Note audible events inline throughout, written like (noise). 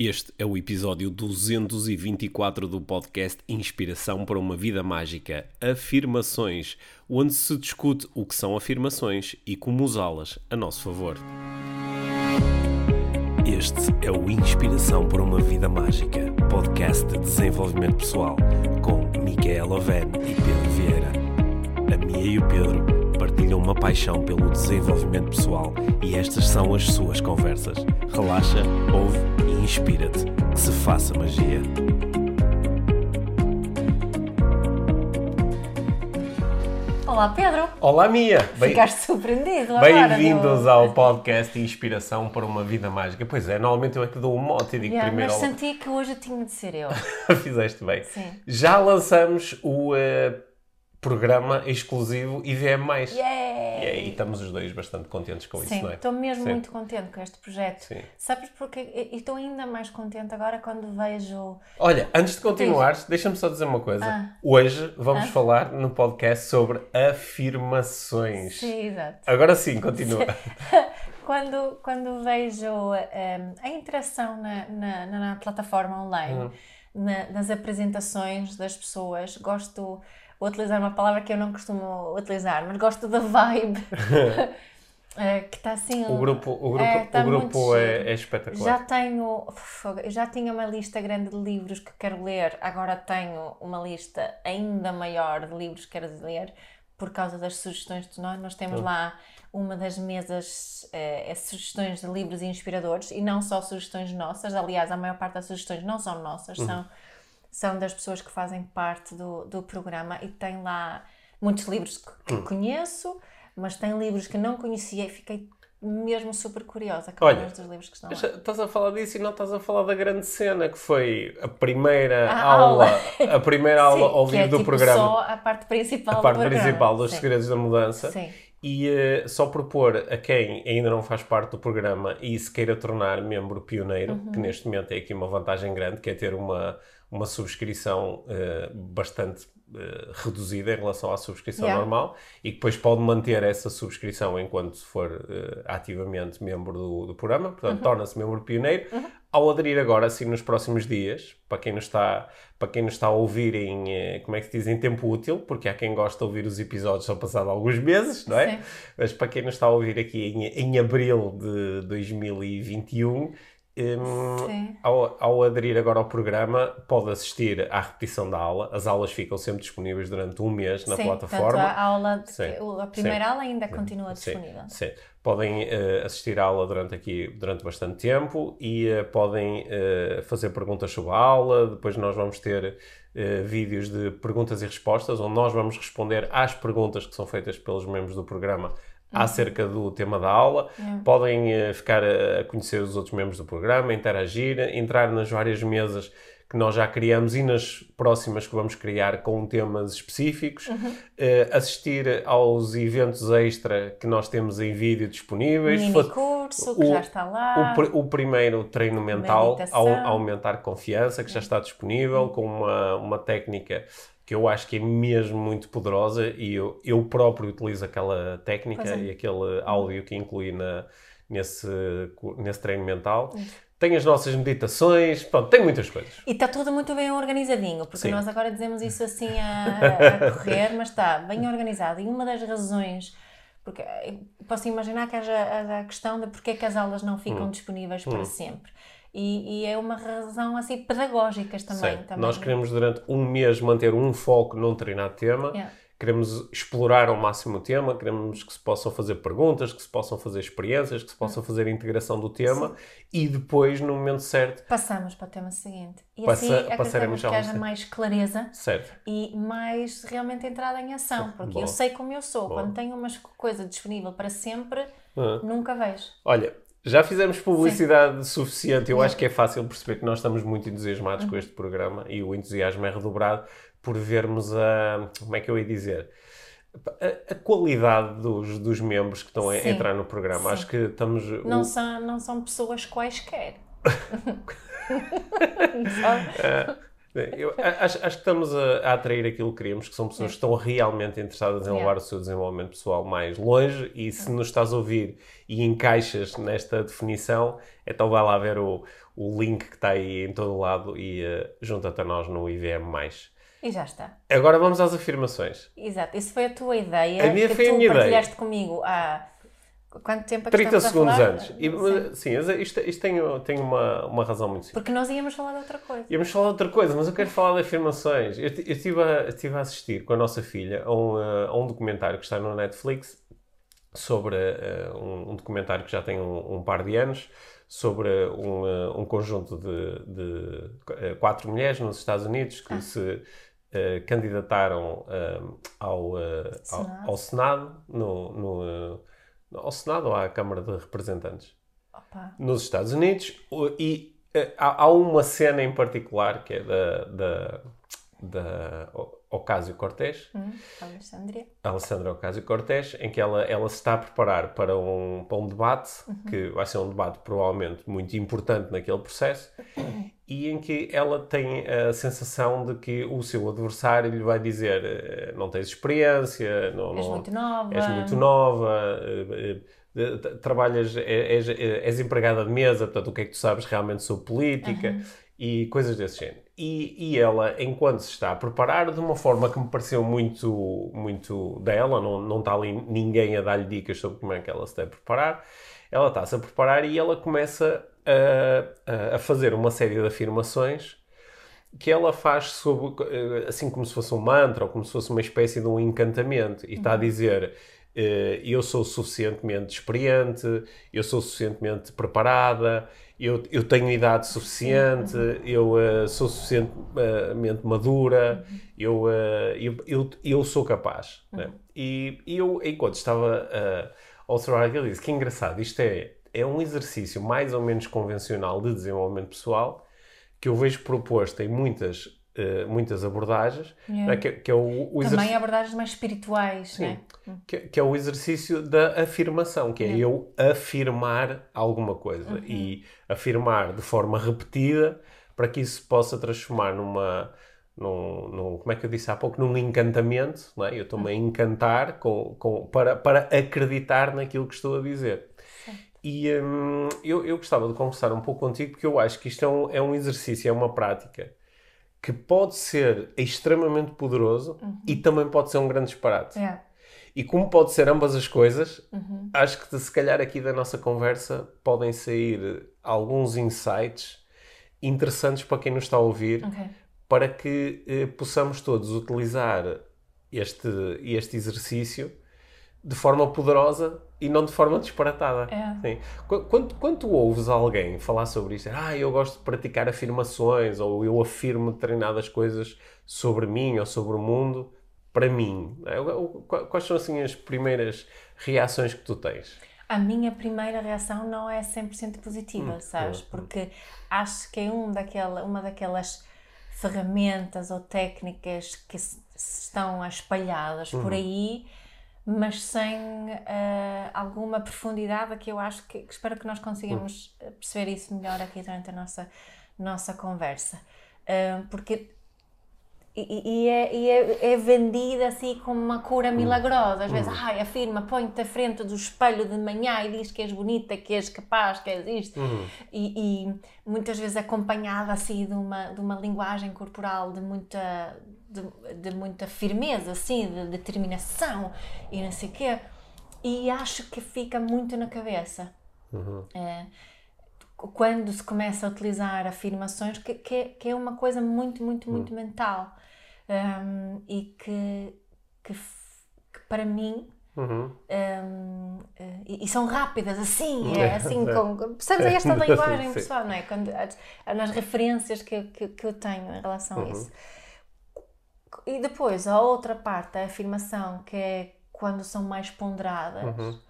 Este é o episódio 224 do podcast Inspiração para uma Vida Mágica Afirmações, onde se discute o que são afirmações e como usá-las a nosso favor. Este é o Inspiração para uma Vida Mágica, podcast de desenvolvimento pessoal, com Micaela Oven e Pedro Vieira. A Mia e o Pedro partilham uma paixão pelo desenvolvimento pessoal e estas são as suas conversas. Relaxa, ouve inspira-te. Que se faça magia. Olá Pedro, Olá, Mia! Bem- ficaste surpreendido agora. Bem-vindos do- ao podcast Inspiração para uma Vida Mágica. Pois é, normalmente eu é que dou um mote e digo Yeah, primeiro. mas senti que hoje tinha de ser eu. (laughs) Fizeste bem. Sim. Já lançamos o eh, programa exclusivo IVM. E estamos os dois bastante contentes com isso, Sim, não é? estou mesmo Sim. muito contente com este projeto. Sim. Sabes porque? Estou ainda mais contente agora quando vejo. Olha, antes de continuares, deixa-me só dizer uma coisa. Ah. Hoje vamos Ah. falar no podcast sobre afirmações. Sim, exato. Agora sim, continua. (laughs) Quando, quando vejo ehm, a interação na, na, na- na plataforma online, Hum. na- nas apresentações das pessoas, gosto. Vou utilizar uma palavra que eu não costumo utilizar, mas gosto da vibe. (laughs) eh, que está assim. O grupo, o grupo, É, tá o grupo muito é, é espetacular. Já tenho, já tinha uma lista grande de livros que quero ler, agora tenho uma lista ainda maior de livros que quero ler por causa das sugestões de nós. Nós temos lá uma das mesas, eh, é sugestões de livros inspiradores e não só sugestões nossas, aliás, a maior parte das sugestões não são nossas, são, são das pessoas que fazem parte do, do programa e tem lá muitos livros que, que conheço, mas tem livros que não conhecia e fiquei mesmo super curiosa com Olha, dos livros que estão lá. Estás a falar disso e não estás a falar da grande cena que foi a primeira A aula, aula. a primeira (laughs) aula ao que vivo é do tipo programa, só a parte principal a parte do programa. principal dos Sim. segredos da mudança. Sim. E eh, só propor a quem ainda não faz parte do programa e se queira tornar membro pioneiro, Uhum. que neste momento é aqui uma vantagem grande, que é ter uma, uma subscrição eh, bastante eh, reduzida em relação à subscrição Yeah. normal e que depois pode manter essa subscrição enquanto for eh, ativamente membro do, do programa, portanto Uhum. torna-se membro pioneiro. Ao aderir agora, assim, nos próximos dias, para quem nos está, para quem nos está a ouvir em, como é que se diz, em tempo útil, porque há quem gosta de ouvir os episódios só passado alguns meses, não é? Sim. Mas para quem nos está a ouvir aqui em, em abril de 2021, Sim. ao, ao aderir agora ao programa, pode assistir à repetição da aula. As aulas ficam sempre disponíveis durante um mês na Sim, plataforma. A, aula, Sim, a primeira sim. aula ainda continua disponível. sim. Podem eh, assistir à aula durante aqui durante bastante tempo e eh, podem eh, fazer perguntas sobre a aula. Depois nós vamos ter vídeos de perguntas e respostas, onde nós vamos responder às perguntas que são feitas pelos membros do programa acerca do tema da aula. Podem eh, ficar a, conhecer os outros membros do programa, interagir, entrar nas várias mesas que nós já criamos e nas próximas que vamos criar com temas específicos, eh, assistir aos eventos extra que nós temos em vídeo disponíveis, Mini curso que o- já está lá. o, o primeiro treino mental, aumentar confiança, que já está disponível, com uma, uma técnica que eu acho que é mesmo muito poderosa e eu, eu próprio utilizo aquela técnica é. e aquele áudio que incluí na, nesse, nesse treino mental. Tem as nossas meditações, pronto, tem muitas coisas. E está tudo muito bem organizadinho, porque Sim. nós agora dizemos isso assim a, a (laughs) correr, mas está bem organizado. E uma das razões, porque eu posso imaginar que haja a questão de porque é que as aulas não ficam Hum. disponíveis para sempre. E, e é uma razão assim pedagógicas também. Sim, também. Nós queremos durante um mês manter um foco num determinado tema. Yeah. Queremos explorar ao máximo o tema, queremos que se possam fazer perguntas, que se possam fazer experiências, que se possa fazer a integração do tema e depois, no momento certo, Passamos para o tema seguinte. E Passa- assim passaremos que haja mais clareza certo. e mais realmente entrada em ação. Porque Bom. eu sei como eu sou. Bom. Quando tenho uma coisa disponível para sempre, Ah. nunca vejo. Olha, já fizemos publicidade suficiente. Eu acho que é fácil perceber que nós estamos muito entusiasmados com este programa e o entusiasmo é redobrado por vermos a. Como é que eu ia dizer? A, a qualidade dos, dos membros que estão a Sim. entrar no programa. Sim. Acho que estamos. Não o- são, não são pessoas quaisquer. (laughs) Sabe? Eu acho, acho que estamos a, a, atrair aquilo que queremos, que são pessoas que estão realmente interessadas em levar o seu desenvolvimento pessoal mais longe e se nos estás a ouvir e encaixas nesta definição, então vai lá ver o, o link que está aí em todo o lado e uh, junta-te a nós no IVM+. E já está. Agora vamos às afirmações. Exato, isso foi a tua ideia. A minha que foi tu a minha partilhaste ideia. comigo há quanto tempo é que 30 segundos antes. sim, sim isto, isto tem, tem uma, uma razão muito simples. Porque nós íamos falar de outra coisa. Íamos falar de outra coisa, mas eu quero falar de afirmações. Eu, eu estive, a, estive a assistir com a nossa filha a um, a um documentário que está no Netflix sobre uh, um, um, documentário que já tem um, um par de anos sobre um, uh, um conjunto de, de uh, quatro mulheres nos Estados Unidos que ah. se candidataram ao, Senado. Ao, ao, Senado, no, no ao Senado ou à Câmara de Representantes Opa. nos Estados Unidos e há, há, uma cena em particular que é da, da, da Ocasio-Cortez. Hum, Alexandria. Alessandra Ocasio-Cortez, em que ela, ela se está a preparar para um, para um debate, uhum. que vai ser um debate provavelmente muito importante naquele processo, e em que ela tem a sensação de que o seu adversário lhe vai dizer eh, não tens experiência, não, és não, muito nova, és muito nova eh, eh, trabalhas, és, és, empregada de mesa, portanto, o que é que tu sabes realmente sobre política uhum. e coisas desse género. E, e ela, enquanto se está a preparar, de uma forma que me pareceu muito, muito dela, não, não está ali ninguém a dar-lhe dicas sobre como é que ela se deve preparar, ela está-se a preparar e ela começa a, a fazer uma série de afirmações que ela faz sobre, eh, assim como se fosse um mantra ou como se fosse uma espécie de um encantamento e está a uhum. dizer eh, eu sou suficientemente experiente, eu sou suficientemente preparada, eu, eu tenho idade suficiente, eu uh, sou suficientemente madura, eu, uh, eu, eu, eu, sou capaz. Né? Uhum. E, e, eu, enquanto estava uh, a observar aquilo, disse que engraçado, isto é, é um exercício mais ou menos convencional de desenvolvimento pessoal que eu vejo proposto em muitas Uh, muitas abordagens, yeah. né, que, que, é o, o Também abordagens mais espirituais, Sim, né? que, que, é o exercício da afirmação, que é yeah. eu afirmar alguma coisa uhum. e afirmar de forma repetida para que isso se possa transformar numa, num, num, como é que eu disse há pouco, num encantamento, não é? eu estou-me a uhum. encantar com, com, para, para acreditar naquilo que estou a dizer. E hum, eu, eu gostava de conversar um pouco contigo porque eu acho que isto é um, é um exercício, é uma prática que pode ser extremamente poderoso uhum. e também pode ser um grande disparate. Yeah. E como pode ser ambas as coisas, uhum. acho que se calhar aqui da nossa conversa podem sair alguns insights interessantes para quem nos está a ouvir, okay. para que eh, possamos todos utilizar este, este exercício de forma poderosa e não de forma disparatada. É. Quando, quando ouves alguém falar sobre isto, ah, eu gosto de praticar afirmações, ou eu afirmo determinadas coisas sobre mim ou sobre o mundo, para mim, né? quais são assim as primeiras reações que tu tens? A minha primeira reação não é 100% positiva, hum, sabes? Hum, Porque acho que é um daquela, uma daquelas ferramentas ou técnicas que estão espalhadas por uhum. aí mas sem uh, alguma profundidade que eu acho que, que, espero que nós consigamos hum. perceber isso melhor aqui durante a nossa, nossa conversa. Uh, porque e, e, é, e é, é, vendida assim como uma cura milagrosa. Às vezes, ai, afirma, põe-te à frente do espelho de manhã e diz que és bonita, que és capaz, que és isto. Uhum. E, e, muitas vezes acompanhada assim de uma, de uma linguagem corporal de muita de, de muita firmeza, assim, de determinação e não sei o quê. E acho que fica muito na cabeça. Uhum. É, quando se começa a utilizar afirmações, que, que, é, que é uma coisa muito, muito, muito uhum. mental. Um, e que, que, que, para mim Uhum. Um, e, e, são rápidas, assim, é assim, com, percebes esta (laughs) linguagem pessoal, não é? Quando, nas referências que, que, que eu tenho em relação uhum. a isso. E depois a outra parte da afirmação, que é quando são mais ponderadas, uhum.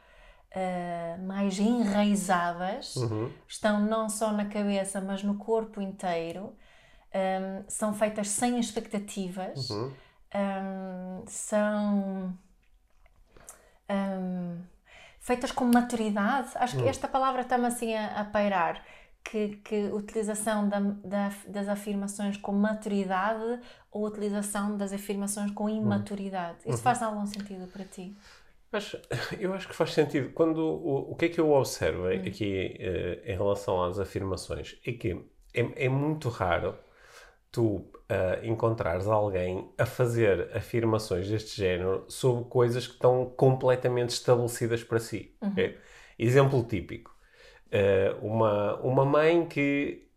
Uh, mais enraizadas, uhum. estão não só na cabeça, mas no corpo inteiro, um, ehm, são feitas sem expectativas, uhum. um, ehm, são. Um, ehm, feitas com maturidade, acho que hum. esta palavra está-me assim a, a pairar, que, que utilização da, da, das afirmações com maturidade ou utilização das afirmações com imaturidade. Isso uhum. faz algum sentido para ti? Mas (laughs) eu acho que faz sentido. Quando, o, o que é que eu observo hum. aqui uh, em relação às afirmações? É que é, é muito raro tu uh, encontrares alguém a fazer afirmações deste género sobre coisas que estão completamente estabelecidas para si. Uhum. Okay? Exemplo típico. Uh, uma, uma mãe que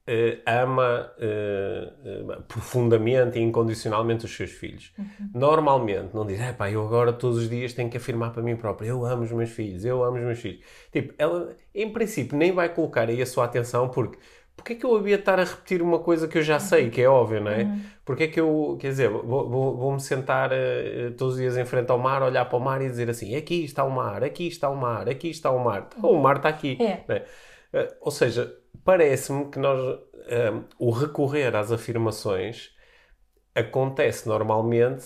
ama uh, profundamente e incondicionalmente os seus filhos. Uhum. Normalmente não diz, é pá, eu agora todos os dias tenho que afirmar para mim própria, eu amo os meus filhos, eu amo os meus filhos. Tipo, ela em princípio nem vai colocar aí a sua atenção porque porque é que eu havia de estar a repetir uma coisa que eu já sei, que é óbvio, não é? Uhum. Porque é que eu, quer dizer, vou-me vou, vou sentar uh, todos os dias em frente ao mar, olhar para o mar e dizer assim: aqui está o mar, aqui está o mar, aqui está o mar. Então, o mar está aqui. É. É? Uh, ou seja, parece-me que nós, um, o recorrer às afirmações acontece normalmente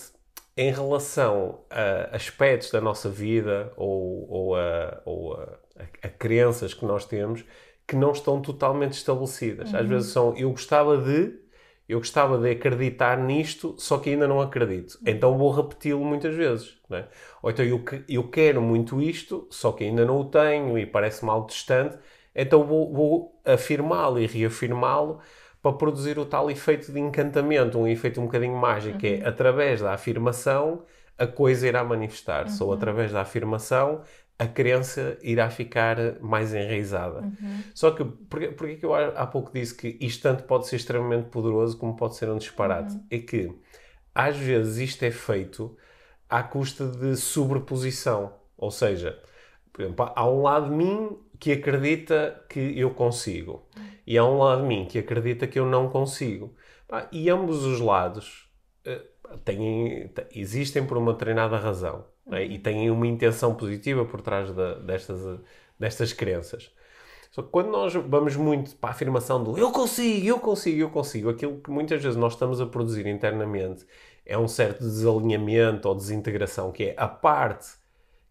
em relação a aspectos da nossa vida ou, ou, a, ou a, a, a crenças que nós temos que não estão totalmente estabelecidas. Uhum. Às vezes são eu gostava de, eu gostava de acreditar nisto, só que ainda não acredito. Então vou repeti-lo muitas vezes. É? Ou então eu, eu quero muito isto, só que ainda não o tenho e parece-me algo distante então vou, vou afirmá-lo e reafirmá-lo para produzir o tal efeito de encantamento, um efeito um bocadinho mágico, é, uhum. é através da afirmação a coisa irá manifestar-se, uhum. ou através da afirmação a crença irá ficar mais enraizada. Uhum. Só que, porque, porque que eu há pouco disse que isto tanto pode ser extremamente poderoso como pode ser um disparate? Uhum. É que, às vezes, isto é feito à custa de sobreposição. Ou seja, por exemplo, há um lado de mim que acredita que eu consigo e há um lado de mim que acredita que eu não consigo. E ambos os lados uh, têm, existem por uma treinada razão né? e têm uma intenção positiva por trás de, destas, destas crenças. Só que quando nós vamos muito para a afirmação do eu consigo, eu consigo, eu consigo, aquilo que muitas vezes nós estamos a produzir internamente é um certo desalinhamento ou desintegração, que é a parte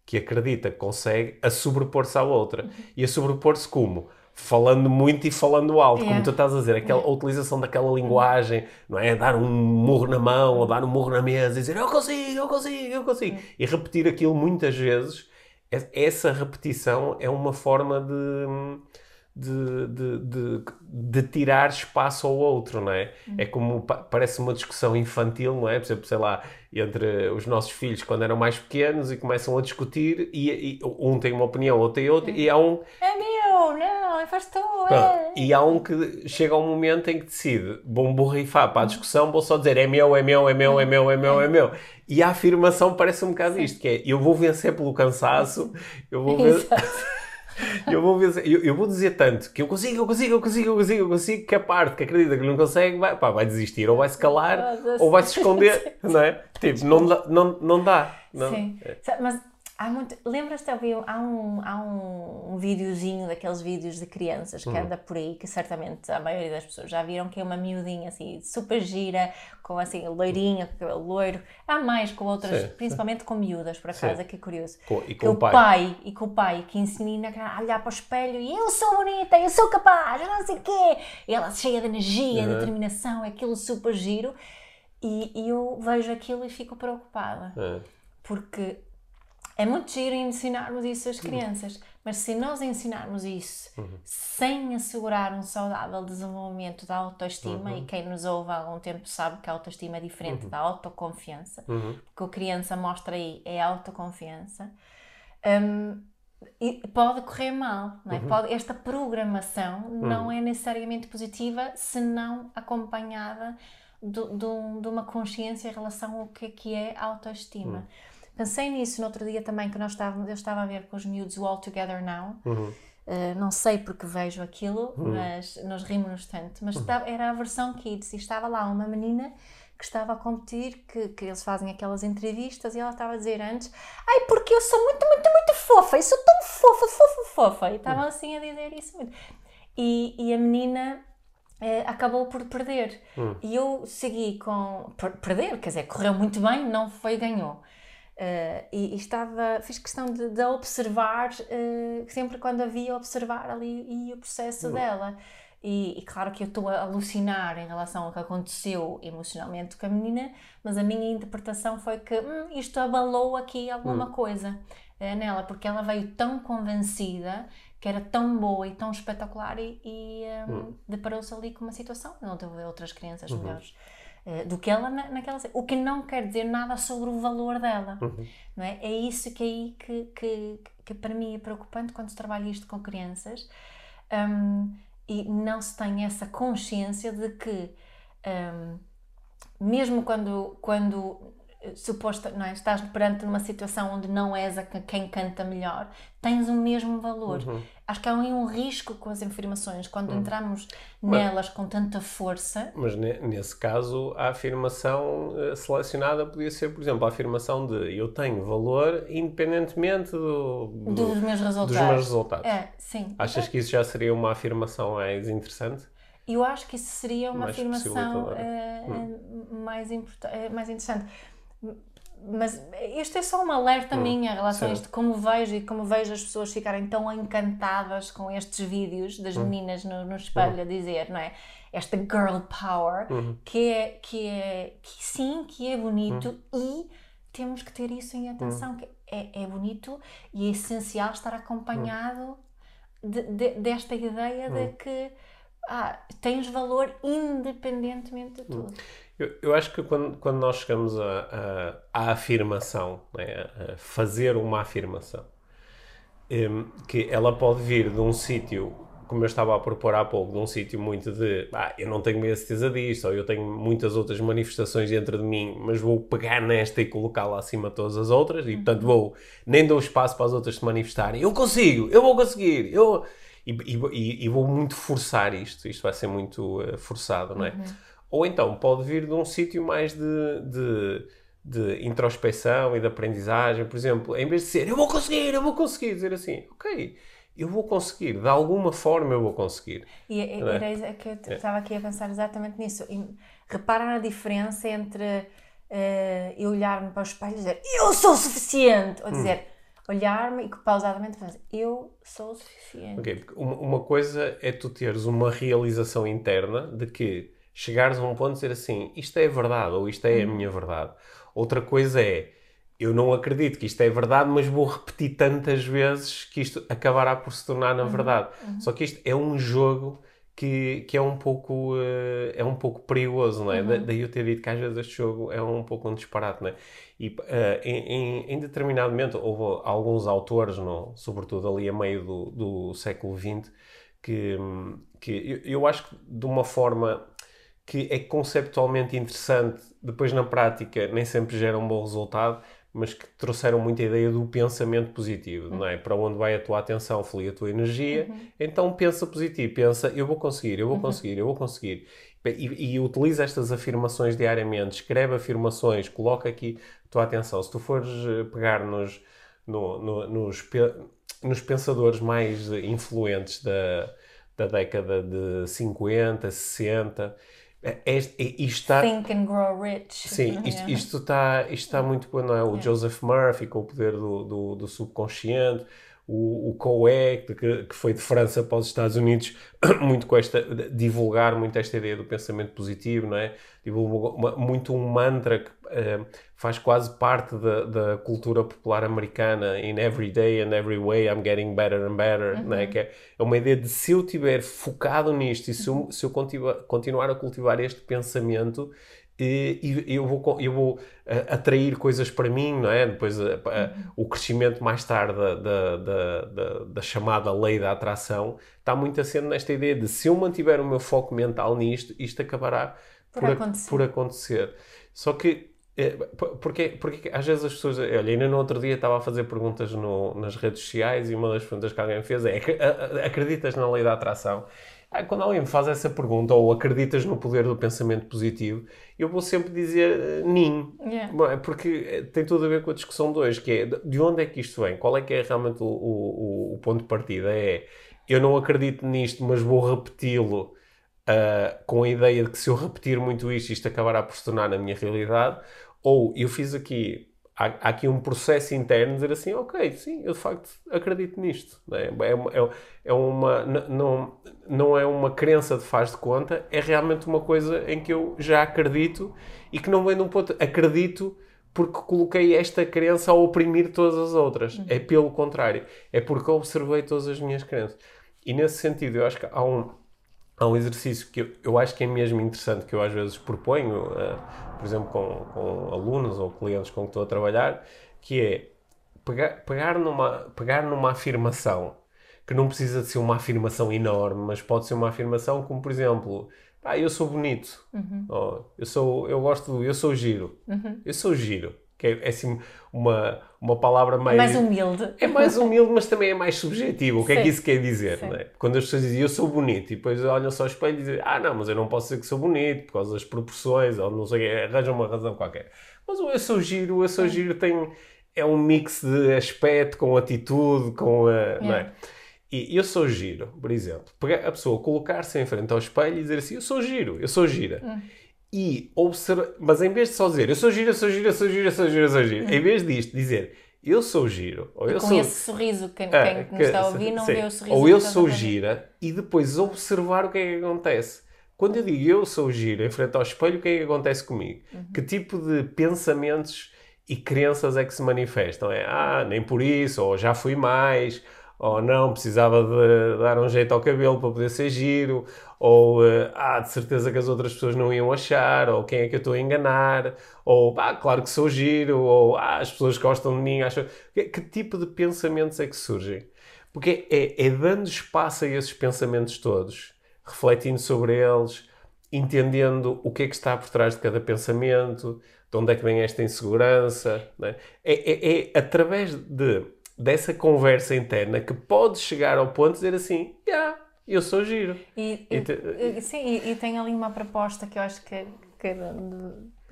que acredita que consegue a sobrepor-se à outra. Uhum. E a sobrepor-se como? Falando muito e falando alto, yeah. como tu estás a dizer, aquela yeah. utilização daquela linguagem, não é? Dar um murro na mão ou dar um murro na mesa e dizer eu consigo, eu consigo, eu consigo. E repetir aquilo muitas vezes, essa repetição é uma forma de de, de, de, de, tirar espaço ao outro, não é? Uhum. É como, parece uma discussão infantil, não é? Por exemplo, sei lá, entre os nossos filhos quando eram mais pequenos e começam a discutir e, e um tem uma opinião, outro tem outra, e há um... É meu, não, faz tu, é. E há um que chega a um momento em que decide, vou borrifar para a discussão, vou só dizer é meu, é meu, é meu, é meu, é meu, é meu. E a afirmação parece um bocado isto, que é, eu vou vencer pelo cansaço, eu vou (laughs) vencer... eu, vou ver, eu, eu, vou dizer tanto que eu consigo, eu consigo, eu consigo, eu consigo, eu consigo, que a parte que acredita que não consegue vai, pá, vai desistir, ou vai se calar, ou vai se esconder, (laughs) não é? Tipo, não dá. Não, não dá não. Sim, é. mas Há muito. Lembras-te, há um, há um, um videozinho daqueles vídeos de crianças que hum. anda por aí, que certamente a maioria das pessoas já viram, que é uma miudinha assim, super gira, com assim, loirinha, com cabelo loiro. Há mais com outras, sim, principalmente com miúdas, por acaso, sim. que é curioso. Com, e com o pai. pai. E com o pai, que ensina a olhar para o espelho e eu sou bonita, eu sou capaz, eu não sei o quê. E ela cheia de energia, uhum. de determinação, é aquilo super giro. E, e, eu vejo aquilo e fico preocupada. Uhum. Porque é muito giro ensinarmos isso às crianças, mas se nós ensinarmos isso uhum. sem assegurar um saudável desenvolvimento da autoestima, uhum. e quem nos ouve há algum tempo sabe que a autoestima é diferente uhum. da autoconfiança, uhum. porque a criança mostra aí é autoconfiança, um, pode correr mal. Não é? Uhum. pode, esta programação não uhum. é necessariamente positiva se não acompanhada de, de, de, uma consciência em relação ao que é, que é autoestima. Pensei nisso no outro dia também, que nós estávamos, eu estava a ver com os miúdos o All Together Now. Uhum. Uh, não sei porque vejo aquilo, uhum. mas nós rimos-nos tanto. Mas uhum. estava, era a versão Kids e estava lá uma menina que estava a competir, que, que eles fazem aquelas entrevistas e ela estava a dizer antes: Ai, porque eu sou muito, muito, muito fofa, eu sou tão fofa, fofa, fofa. E estavam uhum. assim a dizer isso muito. E, e a menina eh, acabou por perder. Uhum. E eu segui com. Per perder, quer dizer, correu muito bem, não foi, ganhou. Uh, e, e, estava, fiz questão de, de observar, uh, sempre quando havia, observar ali e o processo uhum. dela. E, e, claro que eu estou a alucinar em relação ao que aconteceu emocionalmente com a menina, mas a minha interpretação foi que hum, isto abalou aqui alguma hum. coisa é, nela, porque ela veio tão convencida que era tão boa e tão espetacular e, e um, hum. deparou-se ali com uma situação onde houve outras crianças uhum. melhores uh, do que ela na, naquela o que não quer dizer nada sobre o valor dela uhum. não é? é isso que é aí que, que, que para mim é preocupante quando se trabalha isto com crianças um, e não se tem essa consciência de que um, mesmo quando, quando suposta, não é? estás perante numa situação onde não és a quem canta melhor, tens o mesmo valor. Uhum. Acho que há um, risco com as afirmações, quando uhum. entramos nelas com tanta força. Mas nesse caso, a afirmação eh, selecionada podia ser, por exemplo, a afirmação de eu tenho valor independentemente do, do, dos meus resultados. Dos meus resultados. É, sim. Achas que isso já seria uma afirmação mais interessante? Eu acho que isso seria uma mais afirmação uh, hum. mais, uh, mais interessante mas este é só um alerta hum, minha em relação sim. a isto, como vejo e como vejo as pessoas ficarem tão encantadas com estes vídeos das hum. meninas no, no espelho hum. a dizer, não é? Esta girl power, hum. que, é, que é, que sim, que é bonito hum. e temos que ter isso em atenção, hum. que é, é bonito e é essencial estar acompanhado de, de, desta ideia de que ah, tens valor independentemente de tudo. Eu, eu acho que quando, quando nós chegamos à afirmação, né, a fazer uma afirmação, um, que ela pode vir de um sítio, como eu estava a propor há pouco, de um sítio muito de ah, eu não tenho a certeza disto, ou eu tenho muitas outras manifestações dentro de mim, mas vou pegar nesta e colocá-la acima de todas as outras, e portanto vou, nem dou espaço para as outras se manifestarem. Eu consigo, eu vou conseguir, eu. E, e, e, vou muito forçar isto, isto vai ser muito uh, forçado, não é? Uhum. Ou então pode vir de um sítio mais de, de, de, introspecção e de aprendizagem. Por exemplo, em vez de ser eu vou conseguir, eu vou conseguir, dizer assim, ok, eu vou conseguir, de alguma forma eu vou conseguir. E é? era é? que eu é. estava aqui a pensar exatamente nisso. E repara na diferença entre uh, eu olhar-me para o espelho e dizer eu sou suficiente, ou hum. dizer. Hum olhar-me e pausadamente fazer eu sou o suficiente. Ok, uma, uma coisa é tu teres uma realização interna de que chegares a um ponto de dizer assim, isto é verdade ou isto é a minha verdade. Outra coisa é, eu não acredito que isto é verdade, mas vou repetir tantas vezes que isto acabará por se tornar na verdade. Uhum. Só que isto é um jogo que, que é um pouco uh, é um pouco perigoso, não é? Uhum. Da, daí eu ter dito que às vezes este jogo é um pouco um disparate, não é? E uh, em, em, em, determinado momento houve alguns autores, não, sobretudo ali a meio do, do século XX, que, que eu, eu acho que de uma forma que é conceptualmente interessante, depois na prática nem sempre gera um bom resultado, mas que trouxeram muita ideia do pensamento positivo, uhum. não é? Para onde vai a tua atenção, flui a tua energia, uhum. então pensa positivo, pensa eu vou conseguir, eu vou conseguir, eu vou conseguir. E, e, utiliza estas afirmações diariamente, escreve afirmações, coloca aqui a tua atenção. Se tu fores eh, pegar nos, no, no, nos, nos pensadores mais influentes da, da década de 50, 60, é, é, isto está... Think and grow rich. Sim, isto, isto, está, isto está muito bom, não é? O. Joseph Murphy com o poder do, do, do subconsciente, o, o Coé, que, que foi de França para os Estados Unidos, (coughs) muito com esta, divulgar muito esta ideia do pensamento positivo, não é? Divulga muito um mantra que uh, faz quase parte da, da, cultura popular americana, in every day and every way I'm getting better and better, uhum. não é? Que é, é uma ideia de se eu estiver focado nisto e se eu, uhum. se eu continuar a cultivar este pensamento, e, e eu vou, eu vou uh, atrair coisas para mim, não é? Depois uh, uh, o crescimento mais tarde da, da, da, da, chamada lei da atração está muito assente nesta ideia de se eu mantiver o meu foco mental nisto, isto acabará por, por, acontecer. por acontecer. Só que porque, porque às vezes as pessoas. Olha, ainda no outro dia estava a fazer perguntas no, nas redes sociais e uma das perguntas que alguém fez é: acreditas na lei da atração? Quando alguém me faz essa pergunta, ou acreditas no poder do pensamento positivo, eu vou sempre dizer eh, nin. Yeah. É porque eh, tem tudo a ver com a discussão de hoje, que é de onde é que isto vem? Qual é que é realmente o, o, o ponto de partida? É eu não acredito nisto, mas vou repeti-lo uh, com a ideia de que se eu repetir muito isto, isto acabará por se tornar na minha realidade, ou eu fiz aqui há, há aqui um processo interno de dizer assim, ok, sim, eu de facto acredito nisto. É, é, é uma, não, não é uma crença de faz de conta, é realmente uma coisa em que eu já acredito e que não vem de um ponto, acredito porque coloquei esta crença a oprimir todas as outras. Uhum. É pelo contrário. É porque observei todas as minhas crenças. E nesse sentido, eu acho que há um, há um exercício que eu, eu acho que é mesmo interessante, que eu às vezes proponho, uh, por exemplo, com, com alunos ou clientes com que estou a trabalhar, que é pegar, pegar, numa, pegar numa afirmação que não precisa de ser uma afirmação enorme, mas pode ser uma afirmação como, por exemplo, ah, eu sou bonito, uhum. oh, eu, sou, eu gosto, eu sou giro, uhum. eu sou giro. Que é, é assim uma, uma palavra mais. Mais humilde. É mais humilde, mas também é mais subjetivo. O que Sim. é que isso quer dizer? Não é? Quando as pessoas dizem eu sou bonito e depois olham só ao espelho e dizem ah, não, mas eu não posso dizer que sou bonito por causa das proporções ou não sei, arranjam uma razão qualquer. Mas o eu sou giro, o eu sou giro tem. É um mix de aspecto com atitude, com. A, não é? E eu sou giro, por exemplo. Pegar a pessoa, colocar-se em frente ao espelho e dizer assim: Eu sou giro, eu sou gira. Hum. E observar. Mas em vez de só dizer eu sou giro, eu sou giro, eu sou giro, eu sou giro, eu sou giro. Em vez disto, dizer eu sou giro. Ou eu com sou... esse sorriso, quem, ah, quem que, nos está a ouvir não sim. vê o sorriso. Ou eu sou gira e depois observar o que é que acontece. Quando eu digo eu sou giro em frente ao espelho, o que é que acontece comigo? Uhum. Que tipo de pensamentos e crenças é que se manifestam? É, ah, nem por isso, ou já fui mais, ou não, precisava de dar um jeito ao cabelo para poder ser giro, ou uh, ah, de certeza que as outras pessoas não iam achar, ou quem é que eu estou a enganar, ou ah, claro que sou giro, ou ah, as pessoas gostam de mim, acham. Que, que tipo de pensamentos é que surgem? Porque é, é dando espaço a esses pensamentos todos, refletindo sobre eles, entendendo o que é que está por trás de cada pensamento, de onde é que vem esta insegurança. É? É, é, é através de dessa conversa interna que pode chegar ao ponto de dizer assim, yeah, eu sou giro. E, e, te... sim, e, e, tem ali uma proposta que eu acho que, que,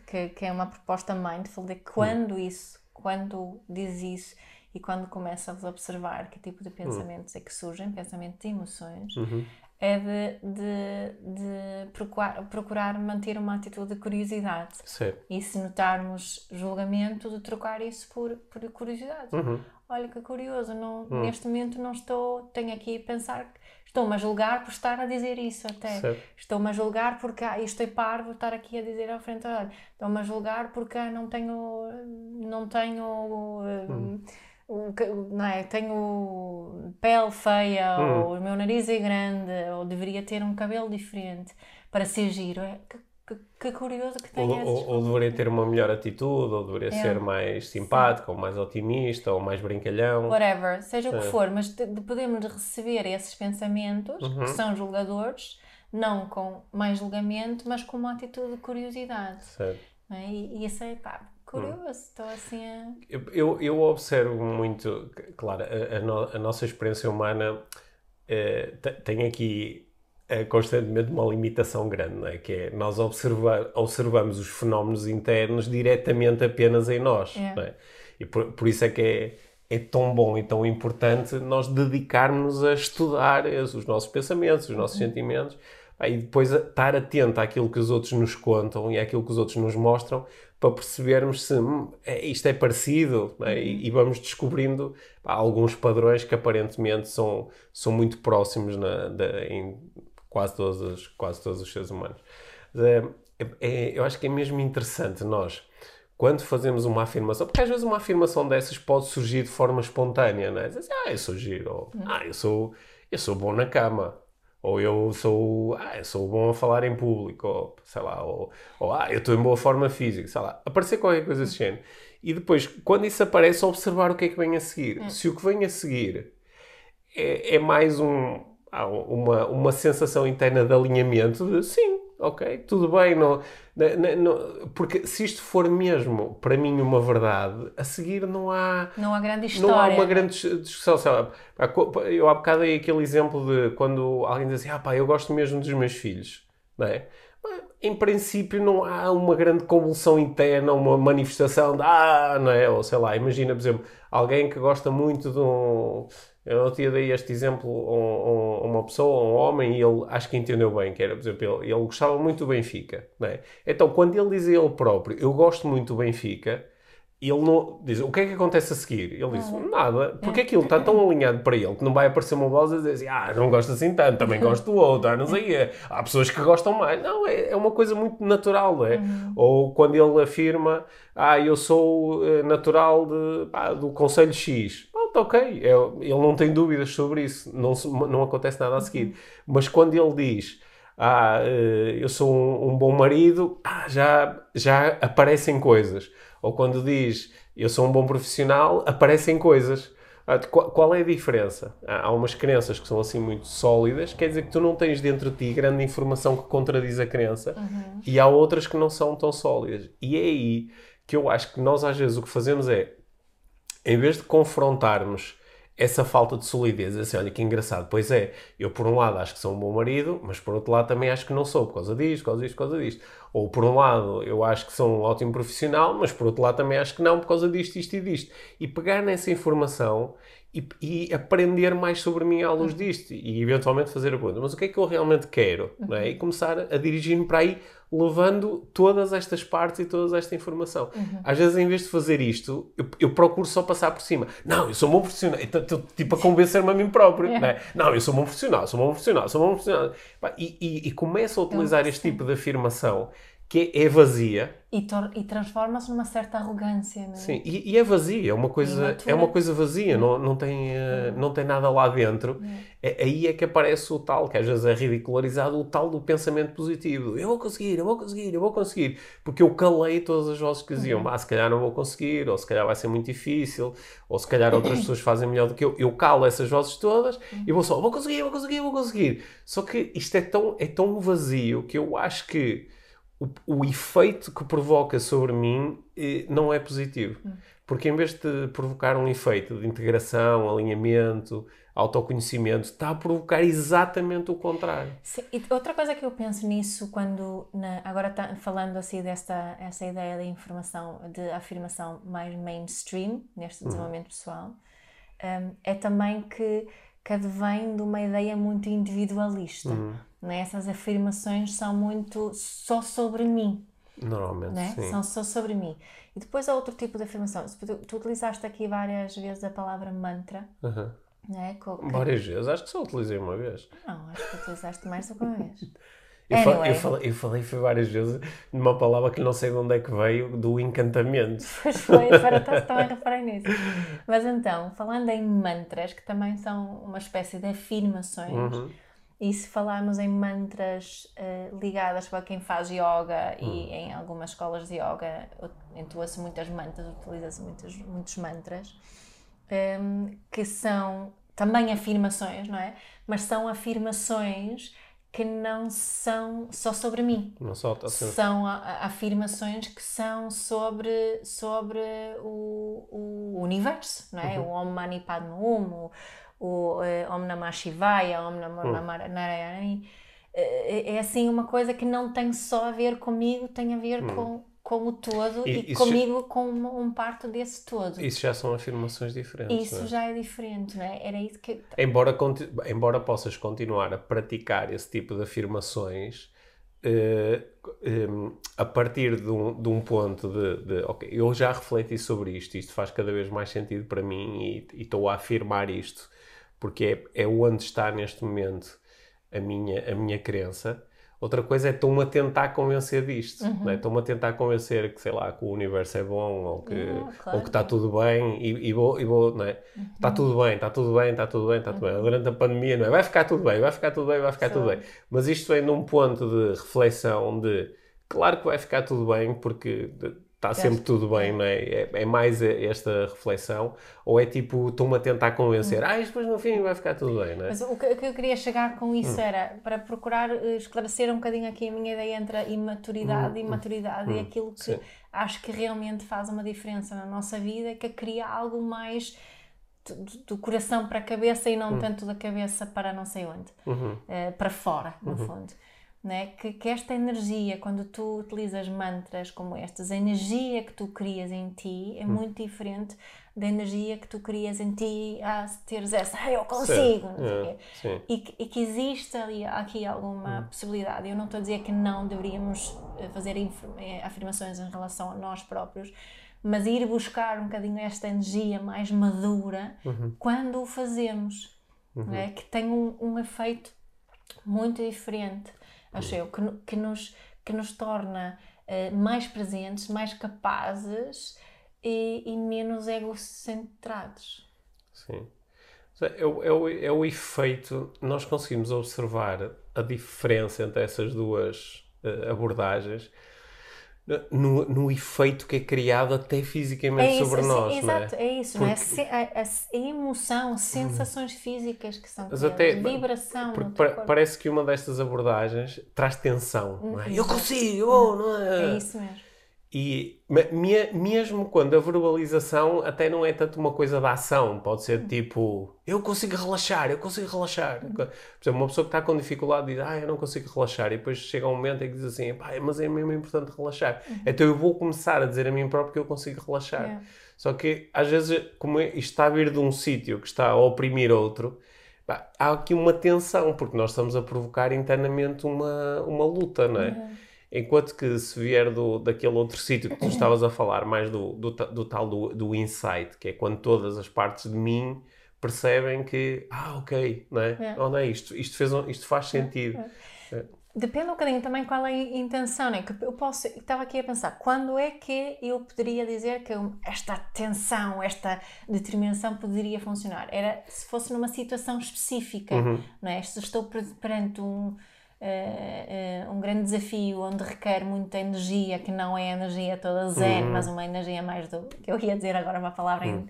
que, que é uma proposta mindful de quando hum. isso, quando diz isso e quando começa a observar que tipo de hum. pensamentos hum. é que surgem, pensamentos e emoções, uhum. É de, de, de, procurar, procurar manter uma atitude de curiosidade. Sim. E se notarmos julgamento, de trocar isso por, por curiosidade. Uhum olha que curioso, não, hum. neste momento não estou, tenho aqui a pensar, estou-me a julgar por estar a dizer isso até. Estou-me a julgar porque ah, isto é parvo estar aqui a dizer à frente, olha, estou-me a julgar porque ah, não tenho, não tenho, hum. um, não é, tenho pele feia, hum. ou o meu nariz é grande, ou deveria ter um cabelo diferente para ser giro. É, que, que, curioso que tem ou, ou, ou, deveria ter uma melhor atitude, ou deveria é. ser mais simpático, Sim. ou mais otimista, ou mais brincalhão. Whatever, seja Sim. o que for, mas de podemos receber esses pensamentos, uhum. que são julgadores, não com mais julgamento, mas com uma atitude de curiosidade. Certo. É? E, e isso é, pá, curioso, estou assim a... Eu, eu, eu, observo muito, claro, a, a, no, a nossa experiência humana eh, tem aqui é constantemente uma limitação grande, não é? que é nós observar, observamos os fenómenos internos diretamente apenas em nós. É. É? E por, por, isso é que é, é tão bom e tão importante nós dedicarmos a estudar os nossos pensamentos, os nossos uhum. sentimentos, e depois estar atento àquilo que os outros nos contam e àquilo que os outros nos mostram para percebermos se hum, é, isto é parecido é? e, uhum. e, vamos descobrindo pá, alguns padrões que aparentemente são, são muito próximos na, em, quase todos os, quase todos os seres humanos. É, é, eu acho que é mesmo interessante nós, quando fazemos uma afirmação, porque às vezes uma afirmação dessas pode surgir de forma espontânea, não é? Dizer, ah, eu sou giro, ou hum. ah, eu sou, eu sou bom na cama, ou eu sou, ah, eu sou bom a falar em público, ou sei lá, ou, ou ah, eu estou em boa forma física, sei lá, aparecer qualquer coisa desse género. E depois, quando isso aparece, observar o que é que vem a seguir. Hum. Se o que vem a seguir é, é mais um, há uma, uma sensação interna de alinhamento de sim, ok, tudo bem, não, porque se isto for mesmo para mim uma verdade, a seguir não há não há grande história. Não há uma grande discussão. Eu há bocado dei aquele exemplo de quando alguém diz assim, ah pá, eu gosto mesmo dos meus filhos, não é? Em princípio não há uma grande convulsão interna, uma manifestação de ah, não é? Ou sei lá, imagina, por exemplo, alguém que gosta muito de um eu tinha dei este exemplo a, uma pessoa, a um homem, e ele acho que entendeu bem, que era, por exemplo, ele, ele gostava muito do Benfica. É? Então, quando ele dizia ele próprio, eu gosto muito do Benfica, ele não diz, o que é que acontece a seguir? Ele diz, nada, porque aquilo está tão alinhado para ele que não vai aparecer uma voz a dizer assim, ah, não gosto assim tanto, também (laughs) gosto do outro, ah, não sei. Há pessoas que gostam mais. Não, é, é uma coisa muito natural, não é? Ou quando ele afirma, ah, eu sou uh, natural de, pá, do Conselho X. Pronto, ok, é, ele não tem dúvidas sobre isso, não, não acontece nada a seguir. Mas quando ele diz, ah, uh, eu sou um, um bom marido, ah, já, já aparecem coisas ou quando diz eu sou um bom profissional, aparecem coisas. Ah, qual é a diferença? Há umas crenças que são assim muito sólidas, quer dizer que tu não tens dentro de ti grande informação que contradiz a crença, uhum. e há outras que não são tão sólidas. E é aí que eu acho que nós às vezes o que fazemos é, em vez de confrontarmos essa falta de solidez. Assim, olha que engraçado. Pois é, eu por um lado acho que sou um bom marido, mas por outro lado também acho que não sou, por causa disto, por causa disto, por causa disto. Ou por um lado eu acho que sou um ótimo profissional, mas por outro lado também acho que não, por causa disto, isto e disto. E pegar nessa informação e, e, aprender mais sobre mim à luz uhum. disto e eventualmente fazer a pergunta, mas o que é que eu realmente quero? Uhum. É? E começar a dirigir-me para aí levando todas estas partes e toda esta informação. Uhum. Às vezes, em vez de fazer isto, eu, eu, procuro só passar por cima. Não, eu sou um bom profissional. Estou tipo a convencer-me a mim próprio. Yeah. Não, é? não, eu sou um bom profissional, sou um bom profissional, sou um bom profissional. E, e, e começo a utilizar este tipo de afirmação que é vazia. E, e transforma-se numa certa arrogância, não é? Sim, e, e é vazia, é uma coisa, é uma coisa vazia, não, não, tem, uh, não tem nada lá dentro. É, aí é que aparece o tal, que às vezes é ridicularizado, o tal do pensamento positivo. Eu vou conseguir, eu vou conseguir, eu vou conseguir. Porque eu calei todas as vozes que diziam, uhum. ah, se calhar não vou conseguir, ou se calhar vai ser muito difícil, ou se calhar outras pessoas fazem melhor do que eu. Eu calo essas vozes todas e vou só, vou conseguir, vou conseguir, vou conseguir. Só que isto é tão, é tão vazio que eu acho que o, o efeito que provoca sobre mim eh, não é positivo. Hum. Porque em vez de provocar um efeito de integração, alinhamento, autoconhecimento, está a provocar exatamente o contrário. Sim, outra coisa que eu penso nisso, quando na, agora tá falando assim desta essa ideia da informação, de afirmação mais mainstream neste uhum. desenvolvimento pessoal, um, é também que, que advém de uma ideia muito individualista. Uhum né? Essas afirmações são muito só sobre mim. Normalmente, né? sim. São só sobre mim. E depois há outro tipo de afirmação. Tu, utilizaste aqui várias vezes a palavra mantra. Uhum. Né? Que... Várias vezes? Acho que só utilizei uma vez. Não, acho que utilizaste mais do que uma vez. (laughs) Eu, anyway. falei, eu, falei, eu falei foi várias vezes numa palavra que não sei de onde é que veio, do encantamento. (laughs) Pois foi, agora estás também a reparar nisso. Mas então, falando em mantras, que também são uma espécie de afirmações, uhum. E se falarmos em mantras uh, ligadas para quem faz yoga hum. e em algumas escolas de yoga entoa-se muitas mantras, utiliza-se muitos, muitos mantras, um, ehm, que são também afirmações, não é? Mas são afirmações que não são só sobre mim. Não só, tá são afirmações que são sobre, sobre o, o universo, não é? Uhum. O Om Mani Padme Hum, o uh, Om Namah Shivaya, Om Namah hum. Narayana, é, é assim uma coisa que não tem só a ver comigo, tem a ver hum. com, com o todo e, e comigo já, com um, um parte desse todo. Isso já são afirmações diferentes. Isso é? já é diferente, não é? Era isso que. Embora, embora possas continuar a praticar esse tipo de afirmações. Uh, eh, um, eh, a partir de um, de um ponto de, de, ok, eu já refleti sobre isto, isto faz cada vez mais sentido para mim e estou a afirmar isto porque é, é onde está neste momento a minha, a minha crença. Outra coisa é estou-me a tentar convencer disto. Uhum. É? Estou-me a tentar convencer que, sei lá, que o universo é bom ou que, claro. ou que está tudo bem e, e vou, e vou não é? Uhum. Está tudo bem, está tudo bem, está tudo bem, está tudo bem. Uhum. Durante a pandemia, não é? Vai ficar tudo bem, vai ficar tudo bem, vai ficar Sim. tudo bem. Mas isto vem num ponto de reflexão de, claro que vai ficar tudo bem porque está sempre tudo bem, não é? é? é? mais esta reflexão, ou é tipo, estou-me a tentar convencer, hum. ah, isto depois no fim vai ficar tudo bem, não é? Mas o que, o que eu queria chegar com isso hum. era para procurar eh, esclarecer um bocadinho aqui a minha ideia entre a imaturidade hum. e maturidade hum. e aquilo que Sim. acho que realmente faz uma diferença na nossa vida, que cria algo mais do, do coração para a cabeça e não hum. tanto da cabeça para não sei onde, uh, para fora, no uhum. fundo né? que, que esta energia, quando tu utilizas mantras como estas, a energia que tu crias em ti é hum. muito diferente da energia que tu crias em ti a teres essa, hey, eu consigo, é, e, que, e que existe ali, aqui alguma hum. possibilidade. Eu não estou a dizer que não deveríamos eh, fazer eh, afirmações em relação a nós próprios, mas ir buscar um bocadinho esta energia mais madura Uhum. quando o fazemos, não é? que tem um, um efeito muito diferente, acho eu, que, que nos, que nos torna eh, mais presentes, mais capazes e, e menos egocentrados. Sim. É o, é, o, é o efeito. Nós conseguimos observar a diferença entre essas duas eh, abordagens no, no efeito que é criado até fisicamente sobre sim, nós, não é? exato, é isso, não é? Porque- Se- A, a- emoção, sensações físicas que são criadas, até- vibração parece que uma destas abordagens traz tensão, não é? Uhum. Eu consigo, oh, não é? É isso mesmo. E me- me- mesmo quando a verbalização até não é tanto uma coisa da ação, pode ser tipo eu consigo relaxar, eu consigo relaxar. Por exemplo, uma pessoa que está com dificuldade diz ah, eu não consigo relaxar, e depois chega um momento em que diz assim, mas é mesmo importante relaxar. Então eu vou começar a dizer a mim próprio que eu consigo relaxar. Yeah. Só que às vezes, como é- isto está a vir de um sítio que está a oprimir outro, pá, há aqui uma tensão, porque nós estamos a provocar internamente uma, uma luta, não é? Enquanto que se vier do, daquele outro sítio que tu estavas a falar, mais do, do, do tal do, do insight, que é quando todas as partes de mim percebem que, ah, ok, não é? É. Oh, não é isto, isto, fez, isto faz sentido. Depende um bocadinho também qual é a intenção, né? Que eu posso, eu estava aqui a pensar, quando é que eu poderia dizer que esta tensão, esta determinação poderia funcionar? Era se fosse numa situação específica, não é? Se estou per- perante um, eh, eh, um grande desafio onde requer muita energia, que não é energia toda zen, mas uma energia mais do, que eu ia dizer agora uma palavra em,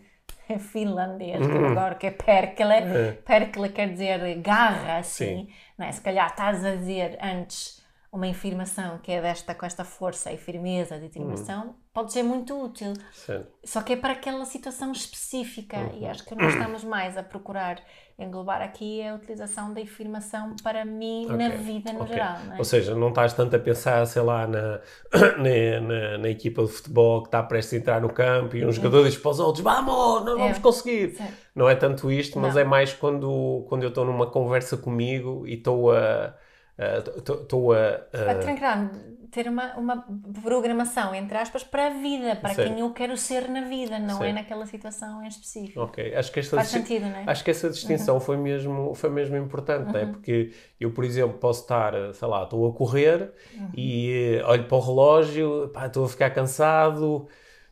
em (laughs) finlandês, que eu agora que é perkele, perkele quer dizer garra, assim, Sim. não é? Se calhar estás a dizer antes uma afirmação que é desta com esta força e firmeza de determinação, pode ser muito útil. Certo. Só que é para aquela situação específica Uhum. e acho que nós estamos mais a procurar englobar aqui a utilização da afirmação para mim na Ok, vida no ok. geral, não é? Ou seja, não estás tanto a pensar, sei lá, na, (coughs) na, na, na equipa de futebol que está prestes a entrar no campo e um jogador diz para os outros: Vamos, nós vamos É. conseguir. Sim. Não é tanto isto, mas Não. é mais quando, quando eu estou numa conversa comigo e estou a. a- Estou estou a. a- A trancar, ter uma, uma programação, entre aspas, para a vida, para Certo. quem eu quero ser na vida, não é naquela situação em específico. Ok, acho que esta Faz sentido, não é? Acho que essa distinção foi, mesmo, foi mesmo importante, não é? Porque eu, por exemplo, posso estar, sei lá, estou a correr e eh, olho para o relógio, pá, estou a ficar cansado,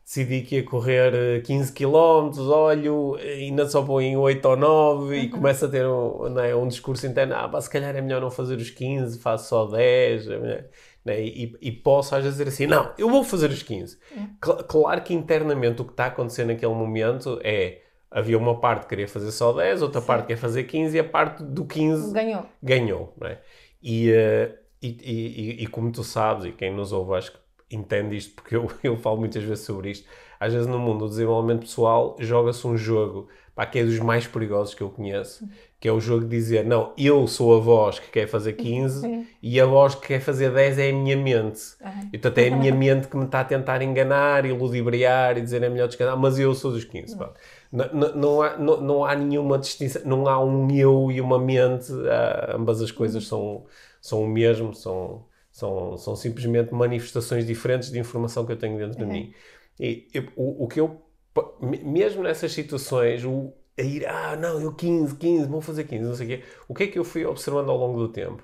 decidi que ia correr eh, 15 km, olho, e ainda só vou em 8 ou 9 e começo a ter um, é, um discurso interno, ah, pá, se calhar é melhor não fazer os 15, faço só 10, é né? E, e posso às vezes dizer assim, não, eu vou fazer os 15. Cl- claro que internamente o que está a acontecer naquele momento é, havia uma parte que queria fazer só 10, outra parte quer fazer 15 e a parte do 15 Ganhou. ganhou, não é? E, eh, e, e, e- e como tu sabes, e quem nos ouve acho que entende isto, porque eu, (laughs) eu falo muitas vezes sobre isto, às vezes no mundo do desenvolvimento pessoal joga-se um jogo pá, que é dos mais perigosos que eu conheço, que é o jogo de dizer, não, eu sou a voz que quer fazer 15 e a voz que quer fazer 10 é a minha mente. Aham. Então até é a (laughs) minha mente que me está a tentar enganar e ludibriar e dizer é melhor descansar, mas eu sou dos 15. pá. Não, não, não, há, não, não há nenhuma distinção, não há um eu e uma mente, ah, ambas as coisas são, são o mesmo, são, são, são simplesmente manifestações diferentes de informação que eu tenho dentro de mim. E eu- o, o que eu, mesmo nessas situações, o, a ir, ah, não, eu 15, 15, vou fazer 15, não sei o quê, o que é que eu fui observando ao longo do tempo?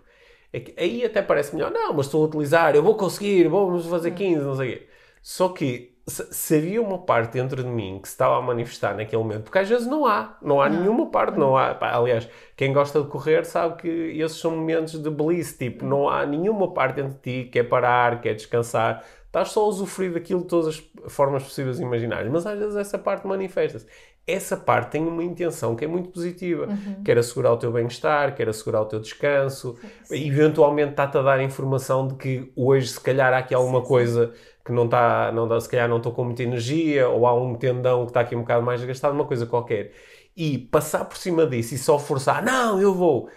É que aí até parece melhor, não, mas estou a utilizar, eu vou conseguir, vamos fazer 15, não sei o quê. Só que se, havia uma parte dentro de mim que se estava a manifestar naquele momento, porque às vezes não há, não há nenhuma parte, não há. pá, aliás, quem gosta de correr sabe que esses são momentos de bliss, tipo, não há nenhuma parte dentro de ti que é parar, que é descansar. Estás só a usufruir daquilo de todas as formas possíveis e imaginárias, mas às vezes essa parte manifesta-se. Essa parte tem uma intenção que é muito positiva. Quer assegurar o teu bem-estar, quer assegurar o teu descanso, eventualmente está-te a dar informação de que hoje, se calhar, há aqui alguma coisa que não está, não dá, se calhar não estou com muita energia, ou há um tendão que está aqui um bocado mais desgastado, uma coisa qualquer. E passar por cima disso e só forçar, não, eu vou.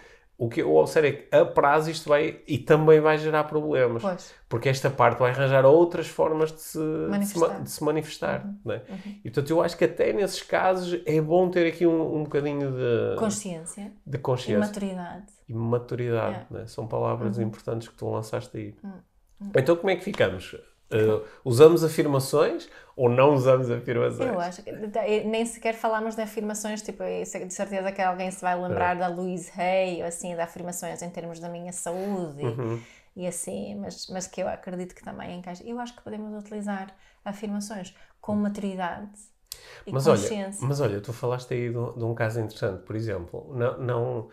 O que eu observo é que a prazo isto vai e também vai gerar problemas. Pois. Porque esta parte vai arranjar outras formas de se Manifestar. de se manifestar. não é? E portanto eu acho que até nesses casos é bom ter aqui um, um bocadinho de, Consciência de e consciência maturidade. e maturidade. É. né? São palavras importantes que tu lançaste aí. Então, como é que ficamos? Uh, usamos afirmações ou não usamos afirmações? Eu acho que nem sequer falamos de afirmações, tipo, de certeza que alguém se vai lembrar é. da Louise Hay, ou assim, de afirmações em termos da minha saúde uhum. e, e, assim, mas, mas que eu acredito que também encaixa. Eu acho que podemos utilizar afirmações com maturidade e mas olha, mas olha, tu falaste aí de, de, um caso interessante, por exemplo, não, não,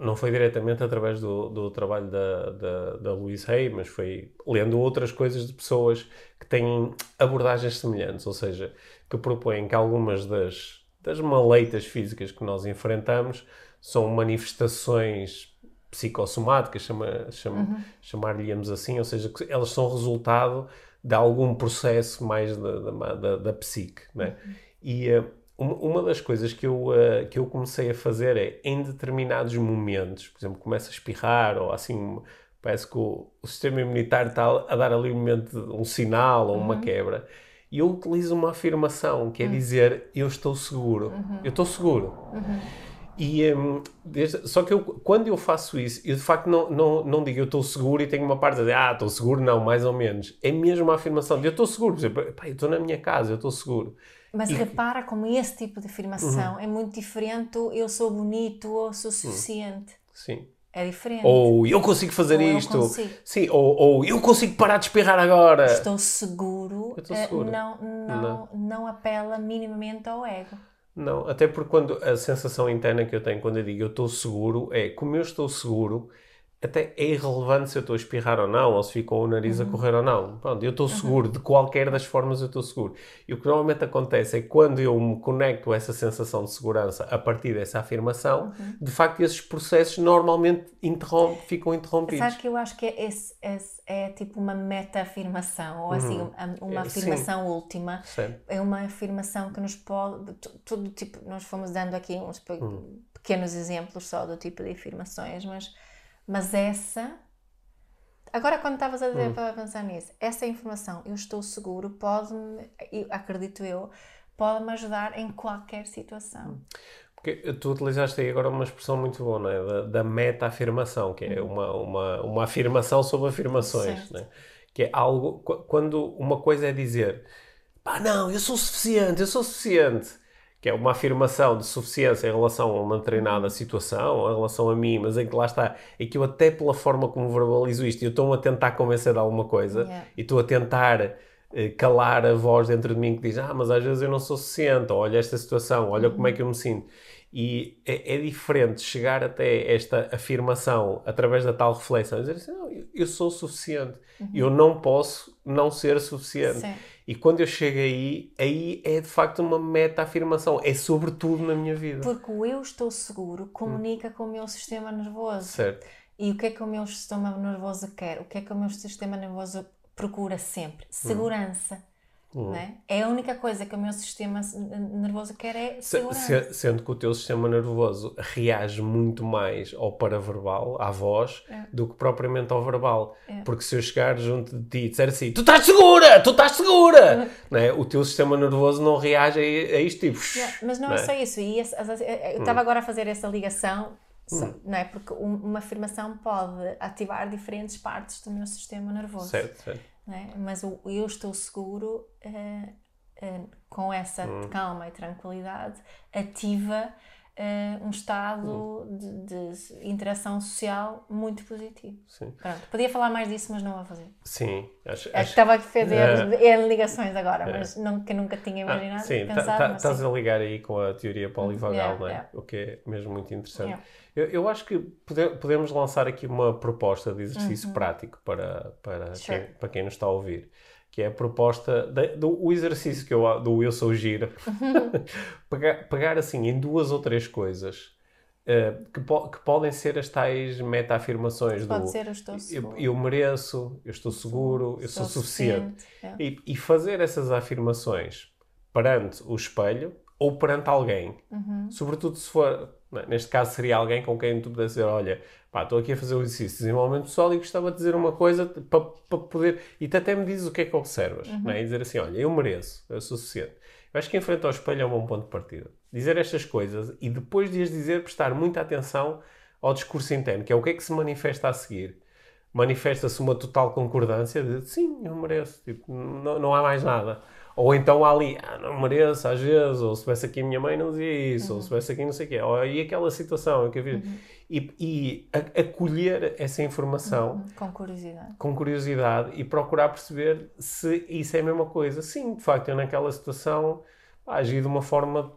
não foi diretamente através do, do trabalho da, da, da Louise Hay, mas foi lendo outras coisas de pessoas que têm abordagens semelhantes, ou seja, que propõem que algumas das, das maleitas físicas que nós enfrentamos são manifestações psicossomáticas, chama, chama, uhum. chamar-lhe-íamos assim, ou seja, que elas são resultado de algum processo mais da, da, da, da psique, né? Uhum. E uh, uma das coisas que eu, uh, que eu comecei a fazer é, em determinados momentos, por exemplo, começa a espirrar ou assim, parece que o, o sistema imunitário está a dar ali um momento, um sinal ou uma uhum. quebra, e eu utilizo uma afirmação, que é uhum. dizer, eu estou seguro, uhum. eu estou seguro. Uhum. E, um, desde, só que eu, quando eu faço isso, eu de facto não, não, não digo eu estou seguro e tenho uma parte de dizer, ah, estou seguro, não, mais ou menos. É mesmo uma afirmação de eu estou seguro, por exemplo, eu estou na minha casa, eu estou seguro. Mas e... repara como esse tipo de afirmação uhum. é muito diferente eu sou bonito ou sou suficiente. Sim. É diferente. Ou eu consigo fazer ou isto. Consigo. Sim, ou, ou eu consigo parar de espirrar agora. Estou seguro. Estou eh, seguro. Não, não, não. não apela minimamente ao ego. Não, até porque quando a sensação interna que eu tenho quando eu digo eu estou seguro é como eu estou seguro, até é irrelevante se eu estou a espirrar ou não, ou se ficou o nariz uhum. a correr ou não. Pronto, eu estou uhum. seguro, uhum. de qualquer das formas eu estou seguro. E o que normalmente acontece é que quando eu me conecto a essa sensação de segurança a partir dessa afirmação, uhum. de facto esses processos normalmente interrom ficam interrompidos. Sabe que eu acho que é, esse, esse é tipo uma meta-afirmação, ou assim, uhum. uma é, afirmação Sim. última. Sim. É uma afirmação que nos pode. Todo tipo, nós fomos dando aqui uns uhum. pequenos exemplos só do tipo de afirmações, mas mas essa. Agora, quando estavas a, dizer, hum. a pensar nisso, essa informação, eu estou seguro, pode-me, acredito eu, pode-me ajudar em qualquer situação. Hum. Porque tu utilizaste aí agora uma expressão muito boa, não é? Da, da meta-afirmação, que é hum. uma, uma, uma afirmação sobre afirmações, né? Que é algo, quando uma coisa é dizer, pá, não, eu sou suficiente, eu sou suficiente que é uma afirmação de suficiência em relação a uma determinada situação, em relação a mim, mas em que lá está, é que eu até pela forma como verbalizo isto, eu estou a tentar convencer de alguma coisa yeah. e estou a tentar eh, calar a voz dentro de mim que diz, ah, mas às vezes eu não sou suficiente, olha esta situação, olha uhum. como é que eu me sinto. E é, é, diferente chegar até esta afirmação através da tal reflexão, dizer assim, não, eu, sou suficiente, uhum. eu não posso não ser suficiente. Sim. E quando eu chego aí, aí é de facto uma meta-afirmação, é sobretudo na minha vida. Porque o eu estou seguro comunica hum. com o meu sistema nervoso. Certo. E o que é que o meu sistema nervoso quer? O que é que o meu sistema nervoso procura sempre? Hum. Segurança. Hum. É? é? a única coisa que o meu sistema nervoso quer é segurança. Se, sendo que o teu sistema nervoso reage muito mais ao paraverbal, à voz, é. do que propriamente ao verbal. É. Porque se eu chegar junto de ti e disser assim, tu estás segura, tu estás segura, (laughs) não é? o teu sistema nervoso não reage a, a isto tipo... mas não, não, é só isso. E esse, eu estava hum. agora a fazer essa ligação hum. não é? Porque uma afirmação pode ativar diferentes partes do meu sistema nervoso. Certo, certo. É? Mas o eu estou seguro, uh, uh, com essa hum. calma e tranquilidade, ativa uh, um estado hum. de, de, interação social muito positivo. Sim. Pronto, podia falar mais disso, mas não vou fazer. Sim, acho, acho... estava a fazer é, ligações agora, é. mas não, que nunca tinha ah, imaginado. Ah, sim, tá, tá, estás a ligar aí com a teoria polivagal, yeah, é? Yeah. O que é mesmo muito interessante. Yeah. Eu, eu acho que pode, podemos lançar aqui uma proposta de exercício uhum. prático para, para, sure. quem, para quem nos está a ouvir. Que é a proposta de, do o exercício que eu, do Eu Sou Gira. (laughs) pegar, pegar assim em duas ou três coisas uh, que, po, que podem ser as tais meta-afirmações do ser, eu, eu, eu, mereço, eu estou seguro, eu sou, sou suficiente. suficiente. É. E, e fazer essas afirmações perante o espelho ou perante alguém. Uhum. Sobretudo se for é? Neste caso seria alguém com quem tu pudesse dizer, olha, pá, estou aqui a fazer o exercício de desenvolvimento pessoal e gostava de dizer uma coisa para, para poder... E tu até me dizes o que é que observas, uhum. é? E dizer assim, olha, eu mereço, eu sou suficiente. Eu acho que em frente ao espelho é um bom ponto de partida. Dizer estas coisas e depois de as dizer, prestar muita atenção ao discurso interno, que é o que é que se manifesta a seguir. manifesta-se uma total concordância de sim, eu mereço, tipo, não, não há mais nada. Ou então há ali, ah, não mereço, às vezes, ou se tivesse aqui a minha mãe não dizia isso, uhum. ou se tivesse aqui não sei o quê, ou e aquela situação que eu vi. Uhum. E, e acolher essa informação uhum. com curiosidade. com curiosidade e procurar perceber se isso é a mesma coisa. Sim, de facto, eu naquela situação agi de uma forma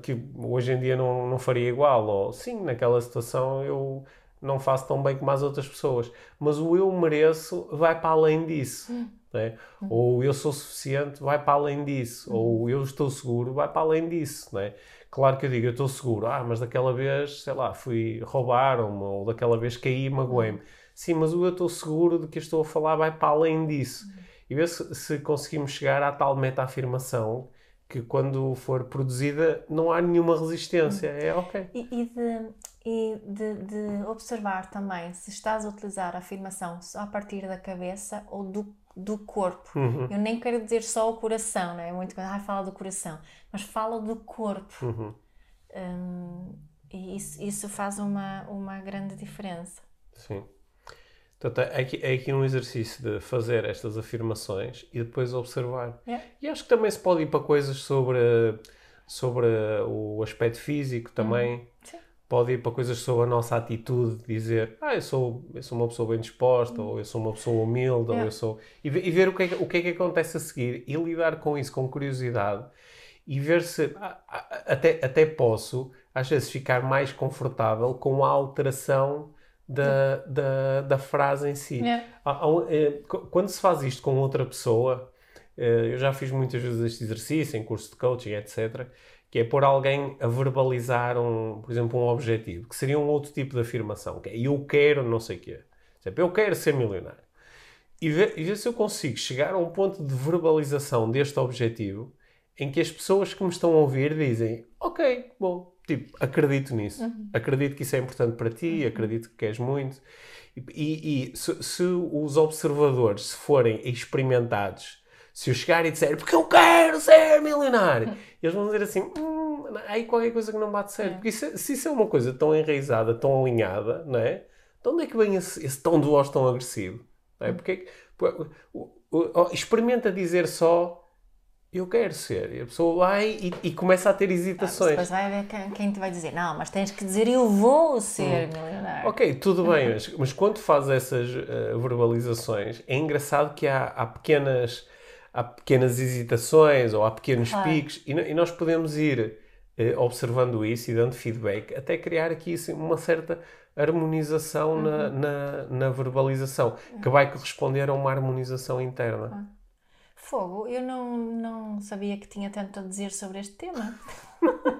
que hoje em dia não, não faria igual, ou sim, naquela situação eu não faço tão bem como as outras pessoas, mas o eu mereço vai para além disso. Uhum. Né? Ou eu sou suficiente, vai para além disso. Uhum. Ou eu estou seguro, vai para além disso. Né? Claro que eu digo, eu estou seguro, ah, mas daquela vez, sei lá, fui roubar-me, ou daquela vez caí e magoei-me. Uhum. Sim, mas o eu estou seguro de que estou a falar vai para além disso. Uhum. E ver se, se conseguimos chegar à tal meta-afirmação que quando for produzida não há nenhuma resistência. Uhum. É ok. E, e, de, e de, de, observar também se estás a utilizar a afirmação só a partir da cabeça ou do do corpo. Uhum. Eu nem quero dizer só o coração, não é? Muito quando ah, fala do coração, mas fala do corpo. Uhum. Um, e isso, isso faz uma, uma grande diferença. Sim. Portanto, é aqui, é aqui um exercício de fazer estas afirmações e depois observar. Yeah. E acho que também se pode ir para coisas sobre, sobre o aspecto físico também. Uhum. Sim pode ir para coisas sobre a nossa atitude, dizer, ah, eu sou, eu sou uma pessoa bem disposta, ou eu sou uma pessoa humilde, ou eu sou... E, e, ver o que, é, o que é que acontece a seguir e lidar com isso com curiosidade e ver se ah, até, até posso, às vezes, ficar mais confortável com a alteração da, da, da frase em si. Eh, quando se faz isto com outra pessoa, eh, eu já fiz muitas vezes este exercício em curso de coaching, etc., que é pôr alguém a verbalizar, um, por exemplo, um objetivo, que seria um outro tipo de afirmação, que é eu quero não sei o quê. Exemplo, eu quero ser milionário. E ver, e ver se eu consigo chegar a um ponto de verbalização deste objetivo em que as pessoas que me estão a ouvir dizem ok, bom, tipo, acredito nisso. Uhum. Acredito que isso é importante para ti, uhum. acredito que queres muito. E, e, e se, se, os observadores se forem experimentados se eu chegar e disser porque eu quero ser milionário, (laughs) eles vão dizer assim: hum, aí qualquer coisa que não bate certo. É. Porque isso, se isso é uma coisa tão enraizada, tão alinhada, não é? De onde é que vem esse, esse tom de voz tão agressivo? Não é? Porque, porque experimenta dizer só eu quero ser. E a pessoa vai e, e começa a ter hesitações. Ah, depois vai haver quem, quem, te vai dizer, não, mas tens que dizer eu vou ser hum. milionário. Ok, tudo bem, mas, mas quando faz essas uh, verbalizações, é engraçado que há, há pequenas há pequenas hesitações ou há pequenos claro. picos e, e, nós podemos ir eh, observando isso e dando feedback até criar aqui assim, uma certa harmonização uhum. na, na, na, verbalização uhum. que vai corresponder a uma harmonização interna. Uhum. Fogo, eu não, não sabia que tinha tanto a dizer sobre este tema. (laughs)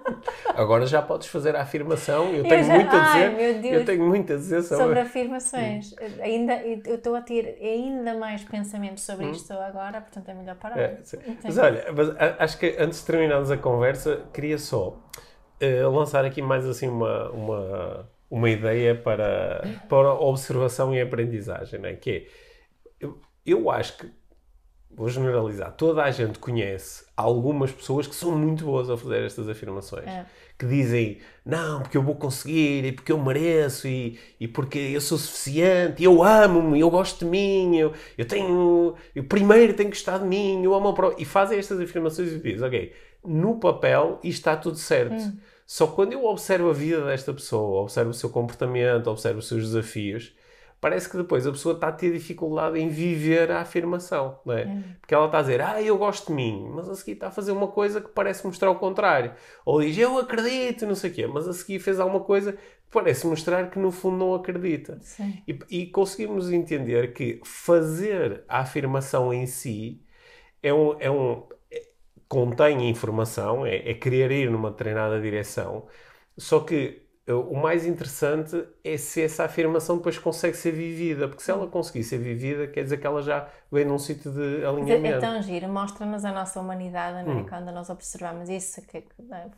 Agora já podes fazer a afirmação. Eu tenho eu já... muito a dizer. Deus. Eu tenho muito a dizer sobre, sobre afirmações. Ainda, eu estou a ter ainda mais pensamentos sobre hum. isto agora, portanto é melhor parar. É, mas olha, mas, acho que antes de terminarmos a conversa, queria só uh, lançar aqui mais assim uma, uma, uma ideia para, para observação e aprendizagem, né? que é, eu, eu acho que vou generalizar, toda a gente conhece algumas pessoas que são muito boas a fazer estas afirmações. É. Que dizem, não, porque eu vou conseguir, e porque eu mereço, e, e porque eu sou suficiente, eu amo-me, eu gosto de mim, eu, eu tenho. Eu primeiro tenho que gostar de mim, eu amo a E fazem estas afirmações e dizem, ok, no papel isto está tudo certo. Hum. Só quando eu observo a vida desta pessoa, observo o seu comportamento, observo os seus desafios, parece que depois a pessoa está a ter dificuldade em viver a afirmação, não é? é? Porque ela está a dizer, ah, eu gosto de mim, mas a seguir está a fazer uma coisa que parece mostrar o contrário. Ou diz, eu acredito, não sei o quê, mas a seguir fez alguma coisa que parece mostrar que no fundo não acredita. E, e, conseguimos entender que fazer a afirmação em si é um. É um é, contém informação, é, é querer ir numa treinada direção, só que o mais interessante é se essa afirmação depois consegue ser vivida, porque se ela conseguir ser vivida, quer dizer que ela já vem num sítio de alinhamento. É tão giro, mostra-nos a nossa humanidade, não é? Hum. quando nós observamos isso, que é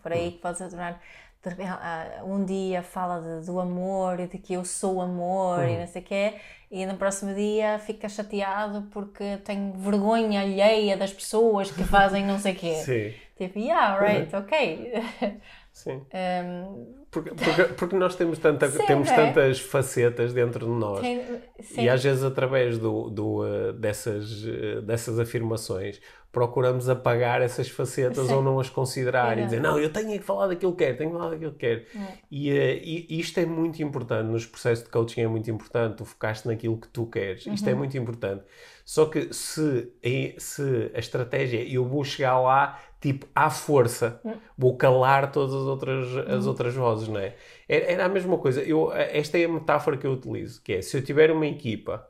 por aí hum. que podes adorar repente, ah, um dia fala de- do amor e de que eu sou amor e não sei o quê, e no próximo dia fica chateado porque tem vergonha alheia das pessoas que fazem não sei o quê. (laughs) Sim, Tipo, yeah, right, ok. (laughs) sim. Um, Porque, porque, porque nós temos, tanta, Sim, temos é. tantas facetas dentro de nós. sim. E às vezes, através do, do, eh, dessas, eh, dessas afirmações, procuramos apagar essas facetas Sim. ou não as considerar e Exato. dizer, não, eu tenho é que falar daquilo que quero, tenho que falar daquilo que quero. É. E, e isto é muito importante, nos processos de coaching é muito importante, tu focaste naquilo que tu queres, isto Uhum. é muito importante. Só que se, se a estratégia é eu vou chegar lá, tipo, à força, vou calar todas as outras, as outras vozes, não é? Era, a mesma coisa, eu, esta é a metáfora que eu utilizo, que é, se eu tiver uma equipa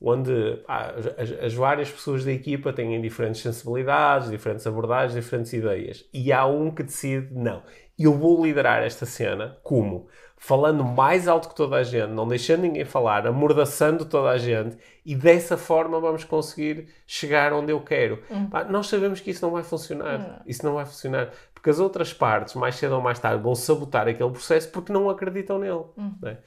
onde pá, as, as várias pessoas da equipa têm diferentes sensibilidades, diferentes abordagens, diferentes ideias. E há um que decide, não, eu vou liderar esta cena, como? Falando mais alto que toda a gente, não deixando ninguém falar, amordaçando toda a gente, e dessa forma vamos conseguir chegar onde eu quero. Pá, nós sabemos que isso não vai funcionar. Isso não vai funcionar. Porque as outras partes, mais cedo ou mais tarde, vão sabotar aquele processo porque não acreditam nele. não é?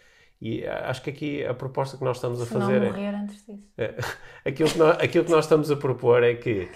E ah, acho que aqui a proposta que nós estamos a Se não fazer é. morrer antes disso. É, (laughs) aquilo, que nós, aquilo que nós estamos a propor é que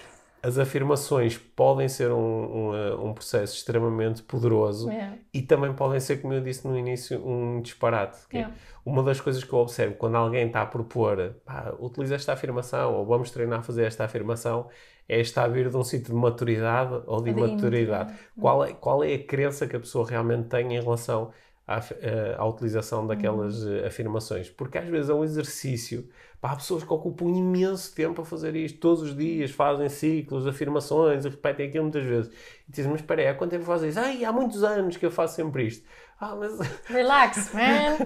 as afirmações podem ser um, um, eh, um processo extremamente poderoso É. e também podem ser, como eu disse no início, um disparate. é É. Uma das coisas que eu observo quando alguém está a propor, pá, utiliza esta afirmação ou vamos treinar a fazer esta afirmação, é estar a vir de um sítio de maturidade ou de De imaturidade. Qual é, qual é a crença que a pessoa realmente tem em relação à, eh, à utilização daquelas Uhum. eh, afirmações? Porque às vezes é um exercício. Há pessoas que ocupam imenso tempo a fazer isto, todos os dias fazem ciclos afirmações e repetem aquilo muitas vezes. E dizem, mas espera aí, há quanto tempo fazes isso? Ai, há muitos anos que eu faço sempre isto. Ah, mas (laughs) Relax, man.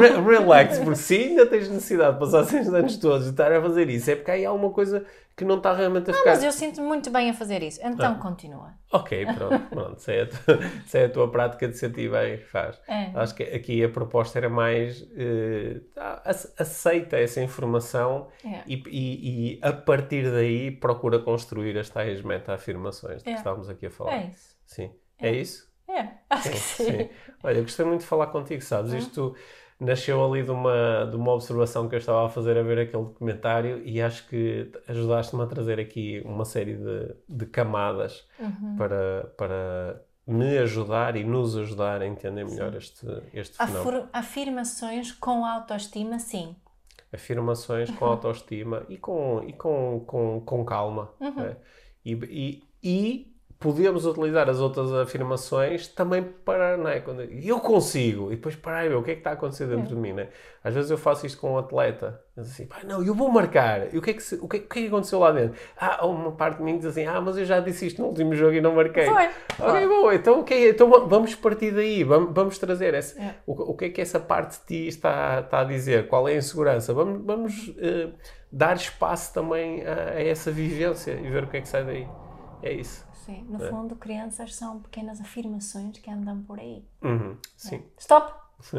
Re- relax, porque se ainda tens necessidade de passar (laughs) esses anos todos e estar a fazer isso, é porque aí há uma coisa que não está realmente a ficar. Mas eu sinto muito bem a fazer isso. Então continua. Ok, pronto, (laughs) pronto. Se é, a tua, se é a tua prática de sentir bem, faz. É. Acho que aqui a proposta era mais ace- aceita essa informação É. e, e- e a partir daí procura construir as tais meta-afirmações de que É. estávamos aqui a falar. É isso. Sim. É, isso? É, acho que Sim, (laughs) sim. sim. Olha, eu gostei muito de falar contigo, sabes? Hum. Isto nasceu ali de uma, de uma observação que eu estava a fazer a ver aquele documentário e acho que ajudaste-me a trazer aqui uma série de, de camadas Uhum. para, para me ajudar e nos ajudar a entender melhor este, este fenómeno. Afir- afirmações com autoestima, sim. Afirmações Uhum. com (laughs) autoestima e com, e com, com, com calma. Uhum. né? E, e, e podemos utilizar as outras afirmações também para, não é? Quando eu consigo, e depois parar e ver o que é que está a acontecer dentro de mim, né? Às vezes eu faço isto com um atleta, assim, pá, não, eu vou marcar, e o que é que, se- o que, é- o que é que aconteceu lá dentro? Ah, uma parte de mim diz assim, ah, mas eu já disse isto no último jogo e não marquei. Foi. Ok, bom, então, ok, então va- vamos partir daí, vamos, vamos trazer essa, É. o, o que é que essa parte de ti está, está a dizer, qual é a insegurança? Vamos, vamos eh, dar espaço também a, a essa vivência e ver o que é que sai daí. É isso. Sim. No fundo, crianças são pequenas afirmações que andam por aí. Uhum, sim. Stop! (laughs)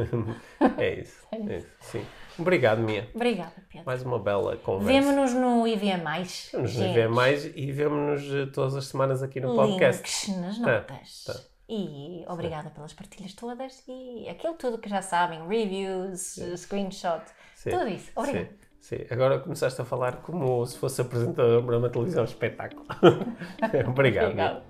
(laughs) é isso. É isso. Sim. Obrigado, Mia. Obrigada, Pedro. Mais uma bela conversa. Vemo-nos no. Vemos-nos gente. ver mais e vemos-nos eh, todas as semanas aqui no podcast. Links nas Tá, notas. tá. E obrigada pelas partilhas todas e aquilo tudo que já sabem, reviews, screenshot, Sim, tudo isso. Obrigada. Sim. Agora começaste a falar como se fosse apresentador para uma televisão espetáculo. (laughs) Obrigado. Mia. Obrigada.